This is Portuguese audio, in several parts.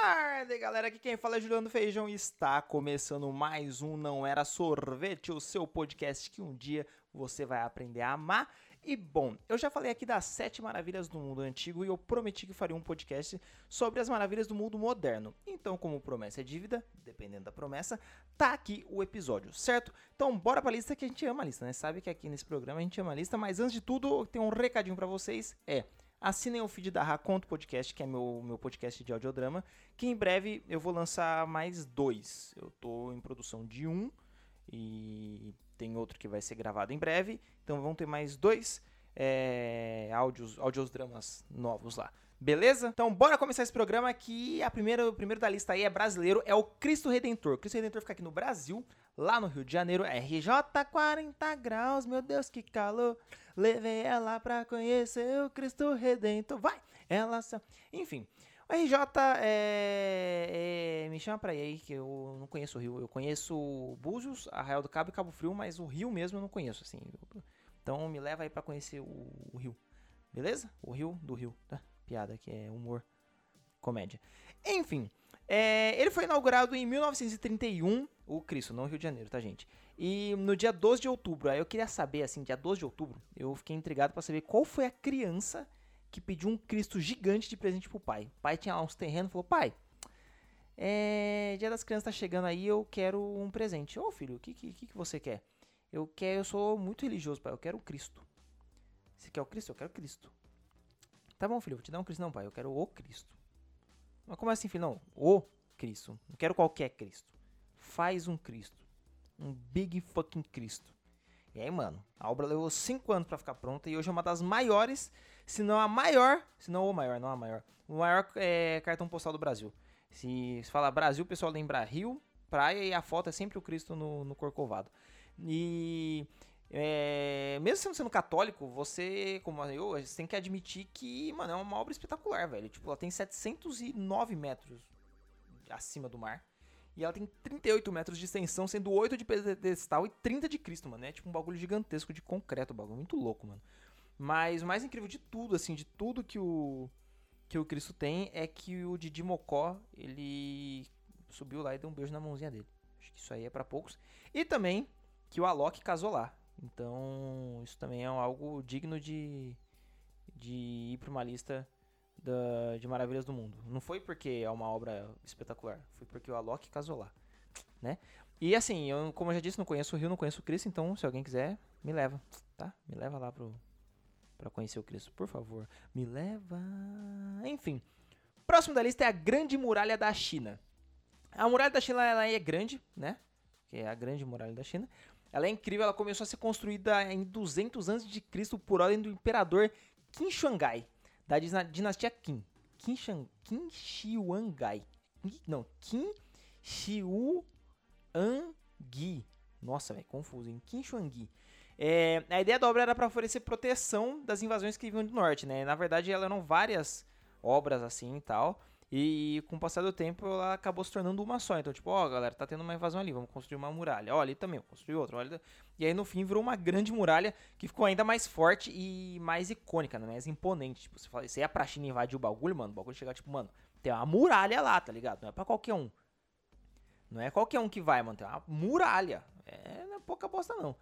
tarde, galera. Aqui quem fala é Juliano Feijão e está começando mais um Não Era Sorvete, o seu podcast que um dia você vai aprender a amar. E bom, eu já falei aqui das sete maravilhas do mundo antigo e eu prometi que faria um podcast sobre as maravilhas do mundo moderno. Então, como promessa é dívida, dependendo da promessa, tá aqui o episódio, certo? Então, bora pra lista que a gente ama a lista, né? Sabe que aqui nesse programa a gente ama a lista, mas antes de tudo, tem um recadinho para vocês, é... Assinem o feed da Raconto Podcast, que é meu, meu podcast de audiodrama, que em breve eu vou lançar mais dois. Eu tô em produção de um e tem outro que vai ser gravado em breve. Então vão ter mais dois é, áudios, audiodramas novos lá. Beleza? Então bora começar esse programa que a primeira, o primeiro da lista aí é brasileiro, é o Cristo Redentor. O Cristo Redentor fica aqui no Brasil, lá no Rio de Janeiro, RJ 40 graus, meu Deus que calor. Levei ela pra conhecer o Cristo Redentor. Vai! Ela. Enfim. O RJ é, é, me chama pra ir aí, que eu não conheço o Rio. Eu conheço Búzios, Arraial do Cabo e Cabo Frio, mas o Rio mesmo eu não conheço, assim. Então me leva aí pra conhecer o, o Rio. Beleza? O Rio do Rio, tá? Piada que é humor, comédia. Enfim, é, ele foi inaugurado em 1931, o Cristo, não Rio de Janeiro, tá, gente? E no dia 12 de outubro, aí eu queria saber, assim, dia 12 de outubro, eu fiquei intrigado para saber qual foi a criança que pediu um Cristo gigante de presente pro pai. O pai tinha lá uns terrenos, falou, pai, é, dia das crianças tá chegando aí, eu quero um presente. Ô filho, o que, que, que você quer? Eu quero, eu sou muito religioso, pai, eu quero o Cristo. Você quer o Cristo? Eu quero o Cristo. Tá bom, filho, vou te dar um Cristo. Não, pai, eu quero o Cristo. Mas como assim, filho? Não, o Cristo. Não quero qualquer Cristo. Faz um Cristo. Um Big fucking Cristo. E aí, mano, a obra levou 5 anos para ficar pronta e hoje é uma das maiores, se não a maior, se não o maior, não a maior, o maior é, cartão postal do Brasil. Se, se fala Brasil, o pessoal lembra Rio, praia e a foto é sempre o Cristo no, no Corcovado. E mesmo sendo, católico, você, como eu, você tem que admitir que, mano, é uma obra espetacular, velho. Tipo, ela tem 709 metros acima do mar. E ela tem 38 metros de extensão, sendo 8 de pedestal e 30 de Cristo, mano. É tipo um bagulho gigantesco de concreto, um bagulho muito louco, mano. Mas o mais incrível de tudo, assim, de tudo que o que o Cristo tem é que o Didi Mocó, ele subiu lá e deu um beijo na mãozinha dele. Acho que isso aí é para poucos. E também que o Alok casou lá. Então, isso também é algo digno de, de ir para uma lista da, de maravilhas do mundo. Não foi porque é uma obra espetacular, foi porque o Alok casou lá, né? E assim, eu, como eu já disse, não conheço o Rio, não conheço o Cristo, então se alguém quiser, me leva, tá? Me leva lá pro para conhecer o Cristo, por favor. Me leva. Enfim. Próximo da lista é a Grande Muralha da China. A Muralha da China ela é grande, né? Que é a Grande Muralha da China. Ela é incrível, ela começou a ser construída em 200 a.C. por ordem do imperador Qin Shangai, da dinastia Qin. Qin, Shang, Qin Shihuangai. Não, Qin Xiuangui. Nossa, velho, confuso, hein? Qin Shuangui. É, a ideia da obra era para oferecer proteção das invasões que vinham do norte, né? Na verdade, eram várias obras assim e tal. E com o passar do tempo ela acabou se tornando uma só. Então, tipo, ó, oh, galera, tá tendo uma invasão ali, vamos construir uma muralha. Ó, ali também, construir outra. Olha. E aí no fim virou uma grande muralha que ficou ainda mais forte e mais icônica, né? mais imponente. Tipo, você, fala, você ia pra China invadir o bagulho, mano, o bagulho chegar, tipo, mano, tem uma muralha lá, tá ligado? Não é pra qualquer um. Não é qualquer um que vai, mano, tem uma muralha. É, não é pouca bosta, não.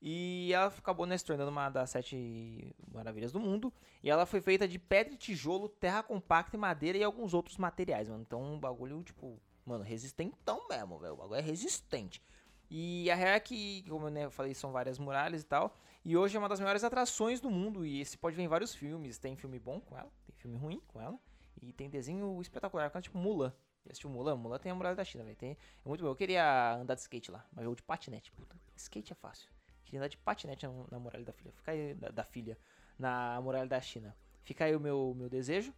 E ela acabou né, se tornando uma das sete maravilhas do mundo. E ela foi feita de pedra e tijolo, terra compacta e madeira e alguns outros materiais, mano. Então, um bagulho, tipo, mano, resistentão mesmo, velho. O bagulho é resistente. E a real é que, como eu né, falei, são várias muralhas e tal. E hoje é uma das maiores atrações do mundo. E esse pode ver em vários filmes. Tem filme bom com ela, tem filme ruim com ela. E tem desenho espetacular, tipo Mulan. Já assistiu Mulan? Mulan tem a muralha da China, velho. Tem... É muito bom. Eu queria andar de skate lá, mas eu de patinete. Puta, skate é fácil. Queria andar de patinete na, na muralha da filha. Fica aí, da, da, filha, na muralha da China. Fica aí o meu, meu desejo.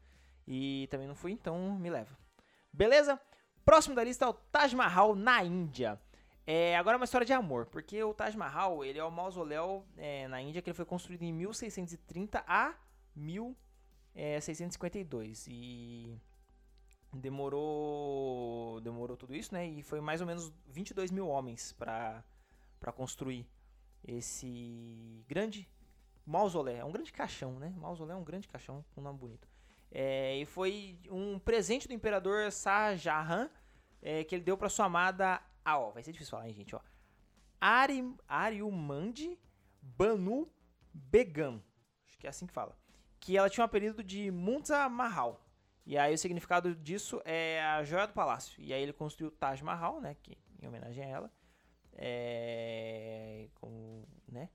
E também não fui, então me leva. Beleza? Próximo da lista é o Taj Mahal na Índia. É, agora é uma história de amor, porque o Taj Mahal ele é o mausoléu é, na Índia que ele foi construído em 1630 a 1652 é, e demorou demorou tudo isso, né? E foi mais ou menos 22 mil homens para para construir esse grande mausoléu. É um grande caixão, né? Mausoléu é um grande caixão um nome bonito. É, e foi um presente do imperador Shah Jahan é, que ele deu para sua amada. Ah, ó, vai ser difícil falar, hein, gente, ó. Ari, Ariumandi Banu Begum. Acho que é assim que fala. Que ela tinha um apelido de Munza Mahal. E aí o significado disso é a joia do palácio. E aí ele construiu o Taj Mahal, né? Que, em homenagem a ela. É, com, né?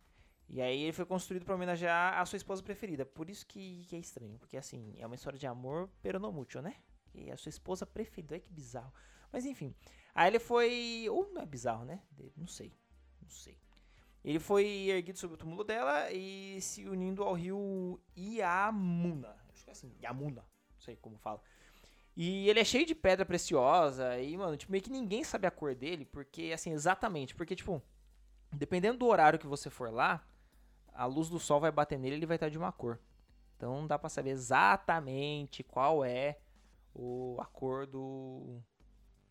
E aí ele foi construído para homenagear a sua esposa preferida. Por isso que, que, é estranho. Porque assim, é uma história de amor peronomútil, né? E a sua esposa preferida. Olha que bizarro. Mas enfim. Aí ele foi. Ou não é bizarro, né? Não sei. Não sei. Ele foi erguido sobre o túmulo dela e se unindo ao rio Iamuna. Acho que é assim, Yamuna. Não sei como fala. E ele é cheio de pedra preciosa e, mano, tipo, meio que ninguém sabe a cor dele, porque, assim, exatamente, porque, tipo, dependendo do horário que você for lá, a luz do sol vai bater nele e ele vai estar de uma cor. Então não dá pra saber exatamente qual é o, a cor do,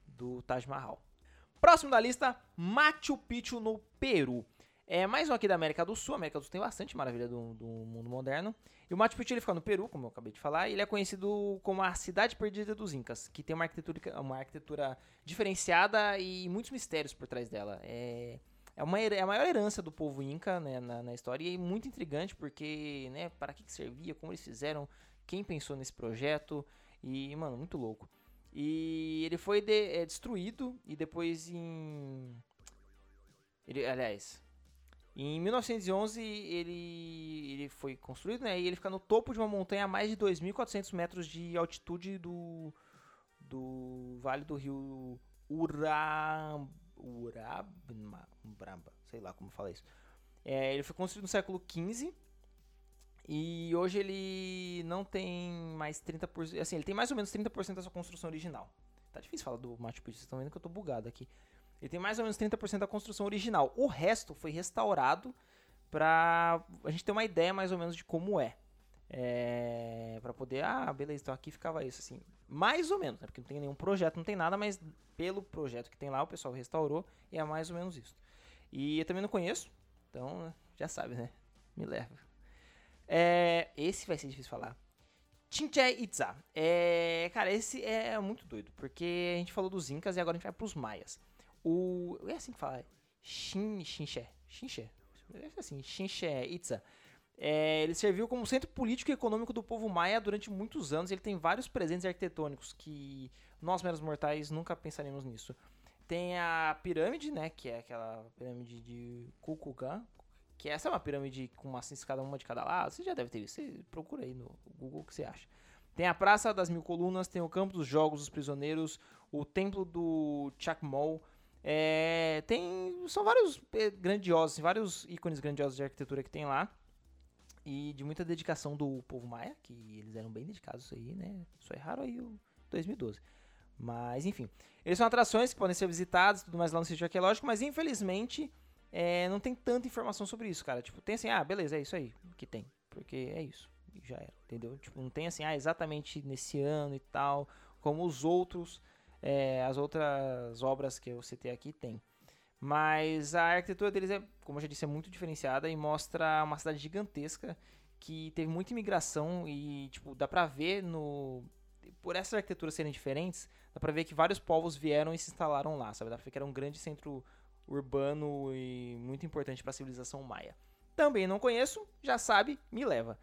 do Taj Mahal. Próximo da lista, Machu Picchu no Peru. É mais um aqui da América do Sul. A América do Sul tem bastante maravilha do, do mundo moderno. E o Machu Picchu ele fica no Peru, como eu acabei de falar. Ele é conhecido como a cidade perdida dos Incas, que tem uma arquitetura, uma arquitetura diferenciada e muitos mistérios por trás dela. É, é, uma, é a maior herança do povo Inca né, na, na, história e é muito intrigante porque, né, para que, que servia, como eles fizeram, quem pensou nesse projeto. E, mano, muito louco. E ele foi de, é, destruído e depois em. Ele, aliás, em 1911 ele, ele foi construído, né? E ele fica no topo de uma montanha a mais de 2.400 metros de altitude do, do vale do rio Ura, Urabamba, sei lá como fala isso. É, ele foi construído no século XV e hoje ele não tem mais 30%. Assim, ele tem mais ou menos 30% da sua construção original. Tá difícil falar do Machu Picchu, vocês estão vendo que eu tô bugado aqui. Ele tem mais ou menos 30% da construção original. O resto foi restaurado pra a gente ter uma ideia mais ou menos de como é. É, para poder, ah, beleza, então aqui ficava isso, assim. Mais ou menos, né? Porque não tem nenhum projeto, não tem nada, mas pelo projeto que tem lá, o pessoal restaurou e é mais ou menos isso. E eu também não conheço, então já sabe, né? Me leva. É, esse vai ser difícil falar. Chinche Itza. É, cara, esse é muito doido, porque a gente falou dos Incas e agora a gente vai pros Maias. O. É assim que fala. Shin, Xinche. Xinche. É assim, Chinche Itza. É, ele serviu como centro político e econômico do povo maia durante muitos anos. Ele tem vários presentes arquitetônicos que nós, meros mortais, nunca pensaremos nisso. Tem a pirâmide, né? Que é aquela pirâmide de Kukulkan, que essa é uma pirâmide com uma escada uma de cada lado. Você já deve ter visto. Você procura aí no Google o que você acha. Tem a Praça das Mil Colunas, tem o Campo dos Jogos dos Prisioneiros, o Templo do Chakmol. É, tem, são vários é, grandiosos, vários ícones grandiosos de arquitetura que tem lá. E de muita dedicação do povo maia, que eles eram bem dedicados aí, né? Só erraram aí o 2012. Mas, enfim. Eles são atrações que podem ser visitadas tudo mais lá no sítio arqueológico, mas infelizmente é, não tem tanta informação sobre isso, cara. Tipo, tem assim, ah, beleza, é isso aí que tem. Porque é isso. Já era, entendeu? Tipo, não tem assim, ah, exatamente nesse ano e tal. Como os outros, é, as outras obras que eu citei aqui tem. Mas a arquitetura deles é, como eu já disse, é muito diferenciada e mostra uma cidade gigantesca que teve muita imigração e, tipo, dá pra ver no. Por essas arquiteturas serem diferentes, dá pra ver que vários povos vieram e se instalaram lá, sabe? Dá pra ver que era um grande centro urbano e muito importante para a civilização maia. Também não conheço, já sabe, me leva.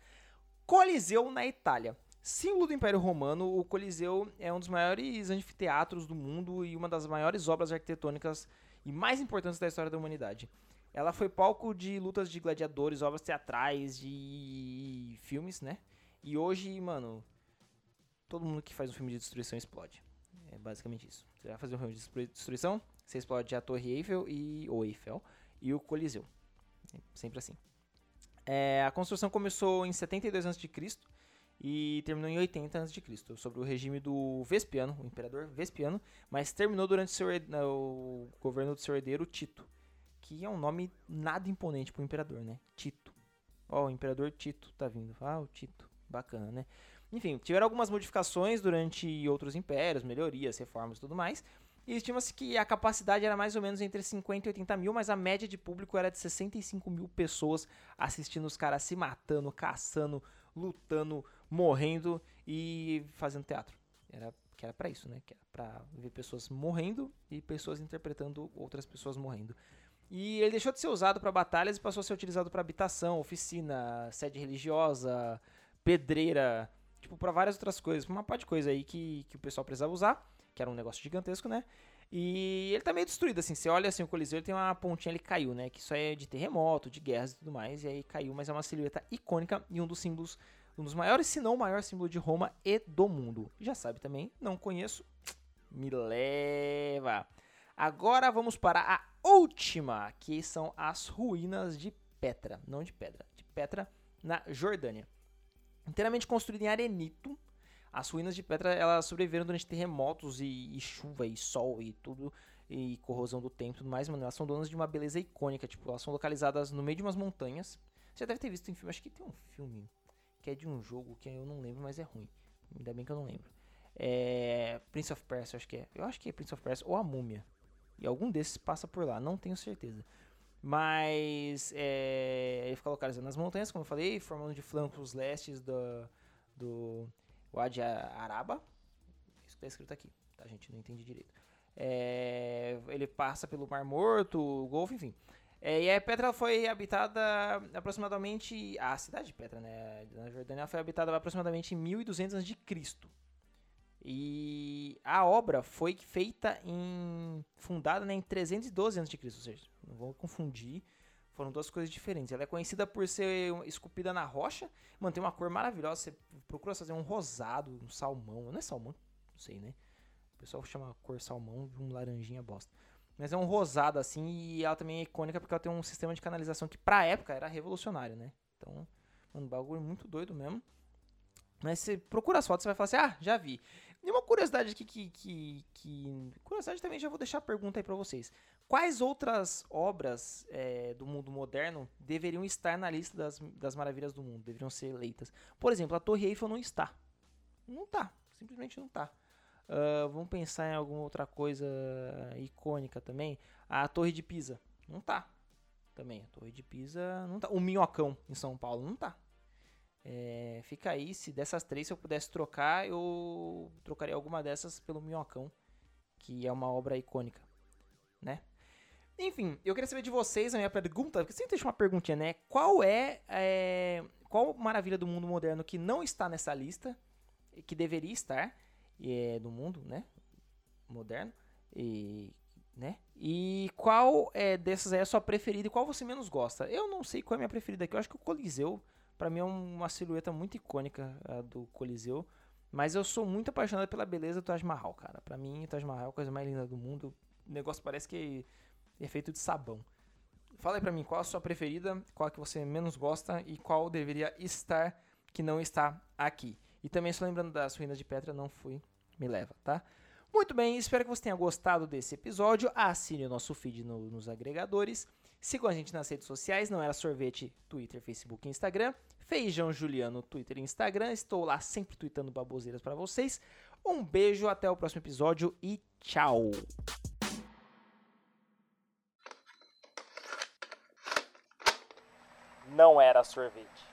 Coliseu na Itália. Símbolo do Império Romano, o Coliseu é um dos maiores anfiteatros do mundo e uma das maiores obras arquitetônicas e mais importantes da história da humanidade. Ela foi palco de lutas de gladiadores, obras teatrais, de filmes, né? E hoje, mano, todo mundo que faz um filme de destruição explode. É basicamente isso. Você vai fazer um filme de destruição, você explode a Torre Eiffel e o Eiffel e o Coliseu. Sempre assim. É, a construção começou em 72 a.C. e terminou em 80 a.C., sobre o regime do Vespiano, o imperador Vespiano, mas terminou durante seu, o governo do seu herdeiro Tito, que é um nome nada imponente para o imperador, né? Tito. Ó, oh, o imperador Tito tá vindo. Ah, o Tito. Bacana, né? Enfim, tiveram algumas modificações durante outros impérios, melhorias, reformas e tudo mais, e estima-se que a capacidade era mais ou menos entre 50 e 80 mil, mas a média de público era de 65 mil pessoas assistindo os caras se matando, caçando, lutando, morrendo e fazendo teatro. Era que era para isso, né? Que era para ver pessoas morrendo e pessoas interpretando outras pessoas morrendo. E ele deixou de ser usado para batalhas e passou a ser utilizado para habitação, oficina, sede religiosa, pedreira, tipo para várias outras coisas, uma parte de coisa aí que, que o pessoal precisava usar, que era um negócio gigantesco, né? E ele tá meio destruído, assim. Você olha assim, o Coliseu ele tem uma pontinha, ele caiu, né? Que isso é de terremoto, de guerras e tudo mais. E aí caiu, mas é uma silhueta icônica e um dos símbolos, um dos maiores, se não o maior símbolo de Roma e do mundo. Já sabe também, não conheço. Me leva. Agora vamos para a última, que são as ruínas de Petra. Não de pedra, de Petra, na Jordânia. Inteiramente construída em arenito as ruínas de Petra elas sobreviveram durante terremotos e, e, chuva e sol e tudo e corrosão do tempo e tudo mais, mano. Elas são donas de uma beleza icônica, tipo, elas são localizadas no meio de umas montanhas. Você já deve ter visto em filme, acho que tem um filme que é de um jogo que eu não lembro, mas é ruim. Ainda bem que eu não lembro. É Prince of Persia, acho que é. Eu acho que é Prince of Persia ou a Múmia. E algum desses passa por lá, não tenho certeza. Mas é, ele fica localizado nas montanhas, como eu falei, formando de flancos lestes do, do Wadi Araba. Isso que tá escrito aqui, tá, gente? Não entendi direito. É, ele passa pelo Mar Morto, o Golfo, enfim. É, e a Petra foi habitada aproximadamente. A cidade de Petra, né? Na Jordânia foi habitada aproximadamente em 1200 a.C. E a obra foi feita em. fundada né, em 312 a.C. Ou seja, não vou confundir foram duas coisas diferentes. Ela é conhecida por ser esculpida na rocha, mantém uma cor maravilhosa. Você procura fazer um rosado, um salmão. Não é salmão? Não sei, né? O pessoal chama cor salmão de um laranjinha bosta. Mas é um rosado assim e ela também é icônica porque ela tem um sistema de canalização que pra época era revolucionário, né? Então, mano, bagulho muito doido mesmo. Mas você procura as fotos, você vai falar assim: ah, já vi. E uma curiosidade aqui que, que, que, Curiosidade também, já vou deixar a pergunta aí pra vocês. Quais outras obras é, do mundo moderno deveriam estar na lista das, das maravilhas do mundo? Deveriam ser eleitas. Por exemplo, a Torre Eiffel não está. Não tá. Simplesmente não tá. Uh, vamos pensar em alguma outra coisa icônica também. A Torre de Pisa. Não tá. Também. A Torre de Pisa não tá. O Minhocão em São Paulo não tá. É, fica aí, se dessas três se eu pudesse trocar, eu trocaria alguma dessas pelo Minhocão, que é uma obra icônica, né? Enfim, eu queria saber de vocês a minha pergunta, porque sempre deixa uma perguntinha, né? Qual é, é, qual maravilha do mundo moderno que não está nessa lista, que deveria estar é, do mundo, né? Moderno, e, né? E qual é dessas é a sua preferida e qual você menos gosta? Eu não sei qual é a minha preferida aqui, eu acho que o Coliseu para mim é uma silhueta muito icônica do Coliseu. Mas eu sou muito apaixonado pela beleza do Taj Mahal, cara. Para mim, o Taj Mahal é a coisa mais linda do mundo. O negócio parece que é feito de sabão. Fala aí pra mim, qual a sua preferida, qual a que você menos gosta e qual deveria estar que não está aqui. E também, só lembrando das ruínas de Petra, não fui, me leva, tá? Muito bem, espero que você tenha gostado desse episódio. Assine o nosso feed no, nos agregadores. Sigam a gente nas redes sociais, não era sorvete, Twitter, Facebook e Instagram. Feijão Juliano, Twitter e Instagram. Estou lá sempre tweetando baboseiras para vocês. Um beijo, até o próximo episódio e tchau! Não era sorvete.